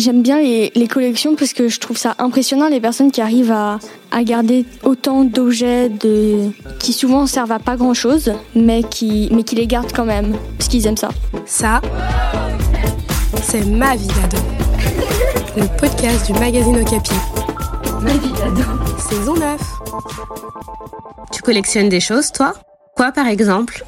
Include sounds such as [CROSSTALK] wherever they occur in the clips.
J'aime bien les, les, collections parce que je trouve ça impressionnant les personnes qui arrivent à, à garder autant d'objets de, qui souvent servent à pas grand chose, mais qui, mais qui les gardent quand même parce qu'ils aiment ça. Ça, c'est ma vie d'ado. Le podcast du magazine Okapi. Ma vie d'ado. Saison 9. Tu collectionnes des choses, toi? Quoi, par exemple?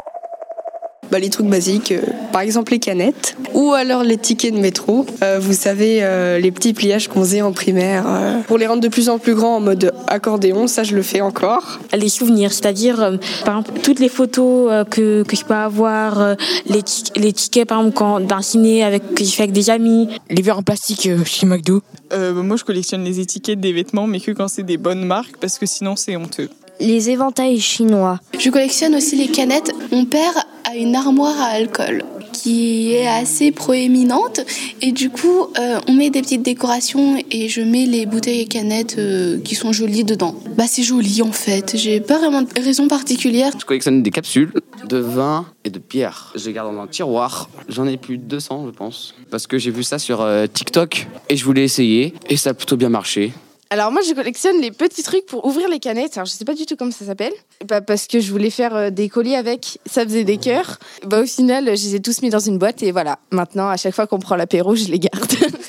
Bah, les trucs basiques, euh, par exemple les canettes, ou alors les tickets de métro. Euh, vous savez, euh, les petits pliages qu'on faisait en primaire. pour les rendre de plus en plus grands en mode accordéon, ça je le fais encore. Les souvenirs, c'est-à-dire, par exemple, toutes les photos que, que je peux avoir, les, les tickets, par exemple, d'un ciné avec, que j'ai fait avec des amis. Les verres en plastique chez McDo. moi, je collectionne les étiquettes des vêtements, mais que quand c'est des bonnes marques, parce que sinon c'est honteux les éventails chinois. Je collectionne aussi les canettes. Mon père a une armoire à alcool qui est assez proéminente et du coup euh, on met des petites décorations et je mets les bouteilles et canettes euh, qui sont jolies dedans. Bah c'est joli en fait, j'ai pas vraiment de raison particulière. Je collectionne des capsules de vin et de bière. Je les garde dans un tiroir, j'en ai plus de 200 je pense parce que j'ai vu ça sur euh, TikTok et je voulais essayer et ça a plutôt bien marché. Alors moi je collectionne les petits trucs pour ouvrir les canettes. Alors je sais pas du tout comment ça s'appelle. Bah, parce que je voulais faire euh, des colis avec, ça faisait des cœurs. Bah au final je les ai tous mis dans une boîte et voilà. Maintenant à chaque fois qu'on prend l'apéro je les garde. [LAUGHS]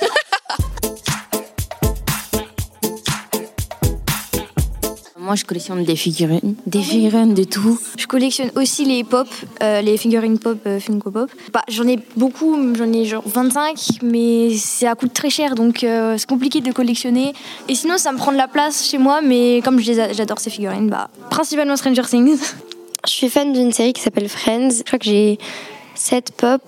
Moi, je collectionne des figurines, des figurines de tout. Je collectionne aussi les pop, euh, les figurines pop, euh, Funko Pop. Bah, j'en ai beaucoup, j'en ai genre 25, mais ça coûte très cher, donc euh, c'est compliqué de collectionner. Et sinon, ça me prend de la place chez moi, mais comme j'adore ces figurines, bah, principalement Stranger Things. Je suis fan d'une série qui s'appelle Friends. Je crois que j'ai 7 pop.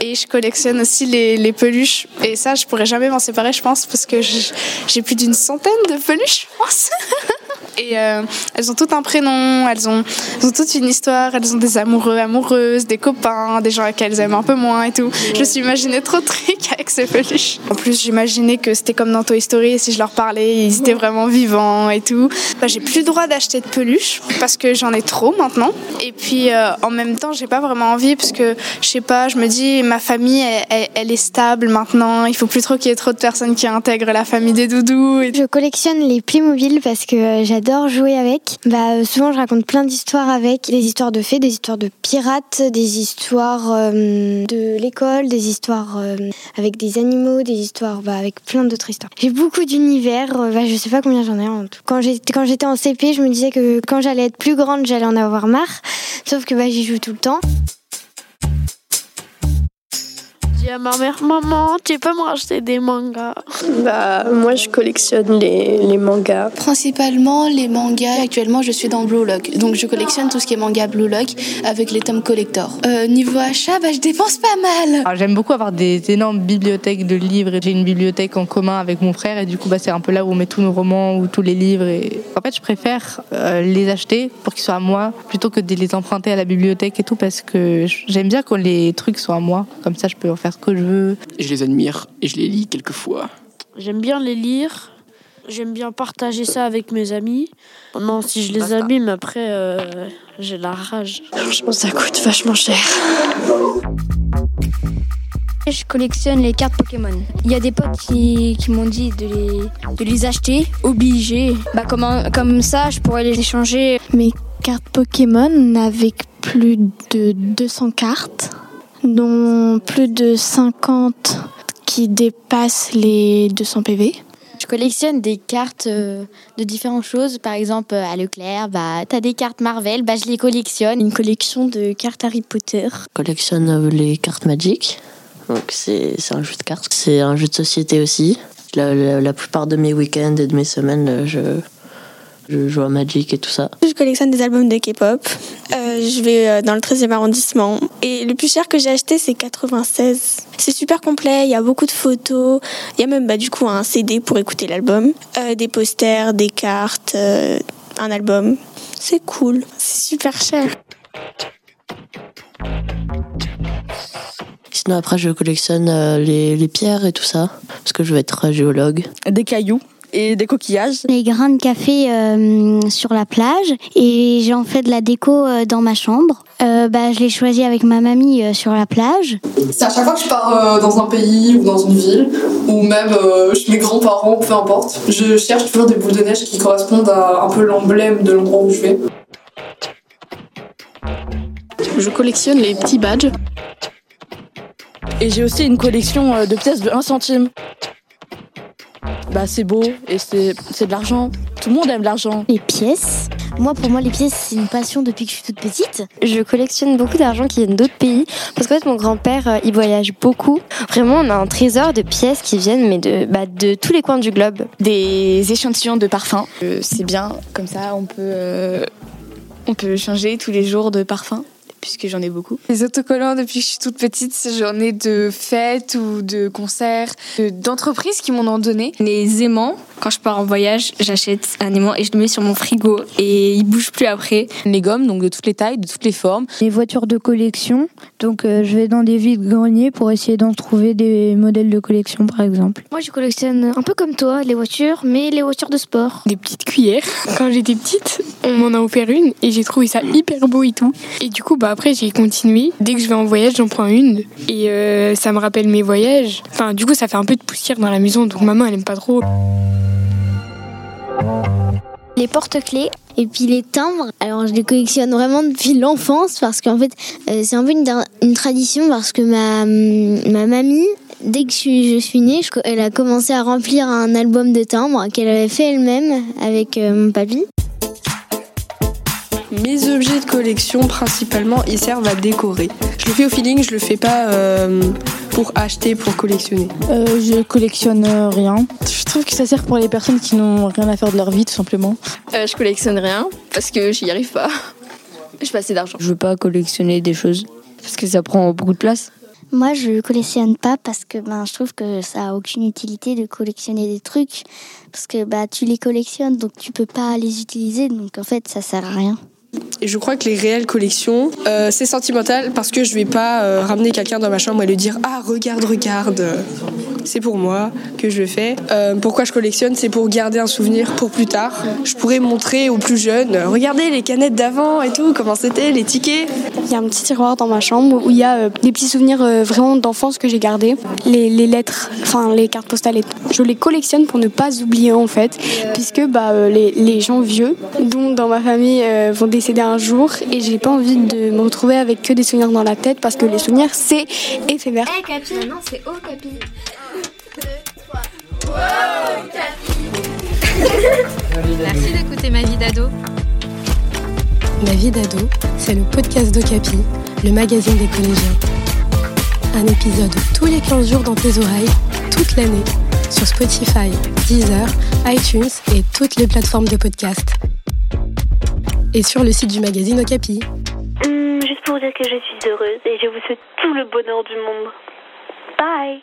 Et je collectionne aussi les, les, peluches. Et ça, je pourrais jamais m'en séparer, je pense, parce que j'ai plus d'une centaine de peluches, je pense. [LAUGHS] Et euh, elles ont toutes un prénom, elles ont, elles une histoire, elles ont des amoureux, amoureuses, des copains, des gens qu'elles aiment un peu moins et tout. Je me suis imaginé trop de trucs avec ces peluches. En plus, j'imaginais que c'était comme dans Toy Story, et si je leur parlais, ils étaient vraiment vivants et tout. Bah, j'ai plus le droit d'acheter de peluches parce que j'en ai trop maintenant. Et puis euh, en même temps, j'ai pas vraiment envie parce que je sais pas, je me dis ma famille, elle, elle est stable maintenant. Il faut plus trop qu'il y ait trop de personnes qui intègrent la famille des doudous. Je collectionne les Playmobil parce que euh, j'adore jouer avec. Bah, euh, souvent, je raconte plein d'histoires avec. Des histoires de fées, des histoires de pirates, des histoires euh, de l'école, des histoires euh, avec des animaux, des histoires bah, avec plein d'autres histoires. J'ai beaucoup d'univers. bah, je sais pas combien j'en ai en tout. Quand j'étais, quand j'étais en CP, je me disais que quand j'allais être plus grande, j'allais en avoir marre. Sauf que bah, j'y joue tout le temps à ma mère, maman, tu peux me racheter des mangas? Bah, moi je collectionne les, les, mangas. Principalement les mangas. Actuellement, je suis dans Blue Lock. Donc je collectionne tout ce qui est manga Blue Lock avec les tomes collector. Euh, niveau achat, bah, je dépense pas mal. Ah, j'aime beaucoup avoir des énormes bibliothèques de livres. J'ai une bibliothèque en commun avec mon frère et du coup, bah, c'est un peu là où on met tous nos romans ou tous les livres. Et... En fait, je préfère euh, les acheter pour qu'ils soient à moi plutôt que de les emprunter à la bibliothèque et tout parce que j'aime bien quand les trucs sont à moi. Comme ça, je peux en faire que je veux. Je les admire et je les lis quelquefois. J'aime bien les lire. J'aime bien partager ça avec mes amis. Non, si je les abîme, après, euh, j'ai la rage. Franchement, ça coûte vachement cher. Je collectionne les cartes Pokémon. Il y a des potes qui, qui m'ont dit de les, de les acheter, obligés. Bah, comme, comme ça, je pourrais les échanger. Mes cartes Pokémon avec plus de 200 cartes dont plus de 50 qui dépassent les 200 PV. Je collectionne des cartes euh, de différentes choses. Par exemple, à Leclerc, bah, tu as des cartes Marvel, bah, je les collectionne. Une collection de cartes Harry Potter. Je collectionne euh, les cartes Magic. Donc c'est un jeu de cartes. C'est un jeu de société aussi. La, la, la plupart de mes week-ends et de mes semaines, euh, je, je joue à Magic et tout ça. Je collectionne des albums de K-pop. Euh, je vais euh, dans le 13e arrondissement. Et le plus cher que j'ai acheté, c'est 96. C'est super complet, il y a beaucoup de photos. Il y a même bah, du coup un CD pour écouter l'album. Euh, des posters, des cartes, euh, un album. C'est cool. C'est super cher. Sinon après je collectionne les, les pierres et tout ça. Parce que je vais être géologue. Des cailloux et des coquillages. Les grains de café euh, sur la plage et j'en fais de la déco euh, dans ma chambre. Euh, bah, je l'ai choisi avec ma mamie euh, sur la plage. C'est à chaque fois que je pars euh, dans un pays ou dans une ville, ou même euh, chez mes grands-parents, peu importe, je cherche toujours des boules de neige qui correspondent à un peu l'emblème de l'endroit où je vais. Je collectionne les petits badges. Et j'ai aussi une collection de pièces de 1 centime. Bah c'est beau et c'est c'est de l'argent. Tout le monde aime l'argent. Les pièces Moi, pour moi, les pièces, c'est une passion depuis que je suis toute petite. Je collectionne beaucoup d'argent qui viennent d'autres pays. Parce qu'en fait, mon grand-père, euh, il voyage beaucoup. Vraiment, on a un trésor de pièces qui viennent mais de, bah, de tous les coins du globe. Des échantillons de parfums. Euh, c'est bien, comme ça, on peut, euh, on peut changer tous les jours de parfum. Puisque j'en ai beaucoup. Les autocollants, depuis que je suis toute petite, j'en ai de fêtes ou de concerts, de- d'entreprises qui m'en ont donné. Les aimants, quand je pars en voyage, j'achète un aimant et je le mets sur mon frigo et il bouge plus après. Les gommes, donc de toutes les tailles, de toutes les formes. Les voitures de collection, donc euh, je vais dans des vides greniers pour essayer d'en trouver des modèles de collection par exemple. Moi, je collectionne un peu comme toi, les voitures, mais les voitures de sport. Des petites cuillères. [LAUGHS] Quand j'étais petite, on m'en a offert une et j'ai trouvé ça hyper beau et tout. Et du coup, bah après, j'ai continué. Dès que je vais en voyage, j'en prends une. Et euh, ça me rappelle mes voyages. Enfin, du coup, ça fait un peu de poussière dans la maison, donc maman, elle aime pas trop. Les porte-clés et puis les timbres. Alors je les collectionne vraiment depuis l'enfance parce qu'en fait euh, c'est un peu une, tradition parce que ma, ma mamie, dès que je suis, née, elle a commencé à remplir un album de timbres qu'elle avait fait elle-même avec euh, mon papy. Mes objets de collection, principalement, ils servent à décorer. Je le fais au feeling, je le fais pas euh, pour acheter, pour collectionner. Euh, je collectionne euh, rien. Je trouve que ça sert pour les personnes qui n'ont rien à faire de leur vie tout simplement. Euh, je collectionne rien parce que j'y arrive pas. Je pas assez d'argent. Je veux pas collectionner des choses parce que ça prend beaucoup de place. Moi, je collectionne pas parce que ben, je trouve que ça a aucune utilité de collectionner des trucs parce que bah tu les collectionnes donc tu peux pas les utiliser donc en fait ça sert à rien. Et je crois que les réelles collections, euh, c'est sentimental parce que je vais pas euh, ramener quelqu'un dans ma chambre et lui dire Ah, regarde, regarde. C'est pour moi que je le fais. Euh, pourquoi je collectionne C'est pour garder un souvenir pour plus tard. Je pourrais montrer aux plus jeunes Regardez les canettes d'avant et tout, comment c'était, les tickets. Il y a un petit tiroir dans ma chambre où il y a euh, des petits souvenirs euh, vraiment d'enfance que j'ai gardés. Les, les lettres, enfin les cartes postales. et tout. Je les collectionne pour ne pas oublier en fait, puisque bah, euh, les, les gens vieux, dont dans ma famille, euh, vont décéder un jour et j'ai pas envie de me retrouver avec que des souvenirs dans la tête parce que les souvenirs c'est éphémère. Eh Capi, non c'est oh Capi. Merci d'écouter Ma vie d'ado. Ma vie d'ado, c'est le podcast d'Ocapi, le magazine des collégiens. Un épisode tous les 15 jours dans tes oreilles, toute l'année, sur Spotify, Deezer, iTunes et toutes les plateformes de podcast. Et sur le site du magazine Okapi. Hum, juste pour dire que je suis heureuse et je vous souhaite tout le bonheur du monde. Bye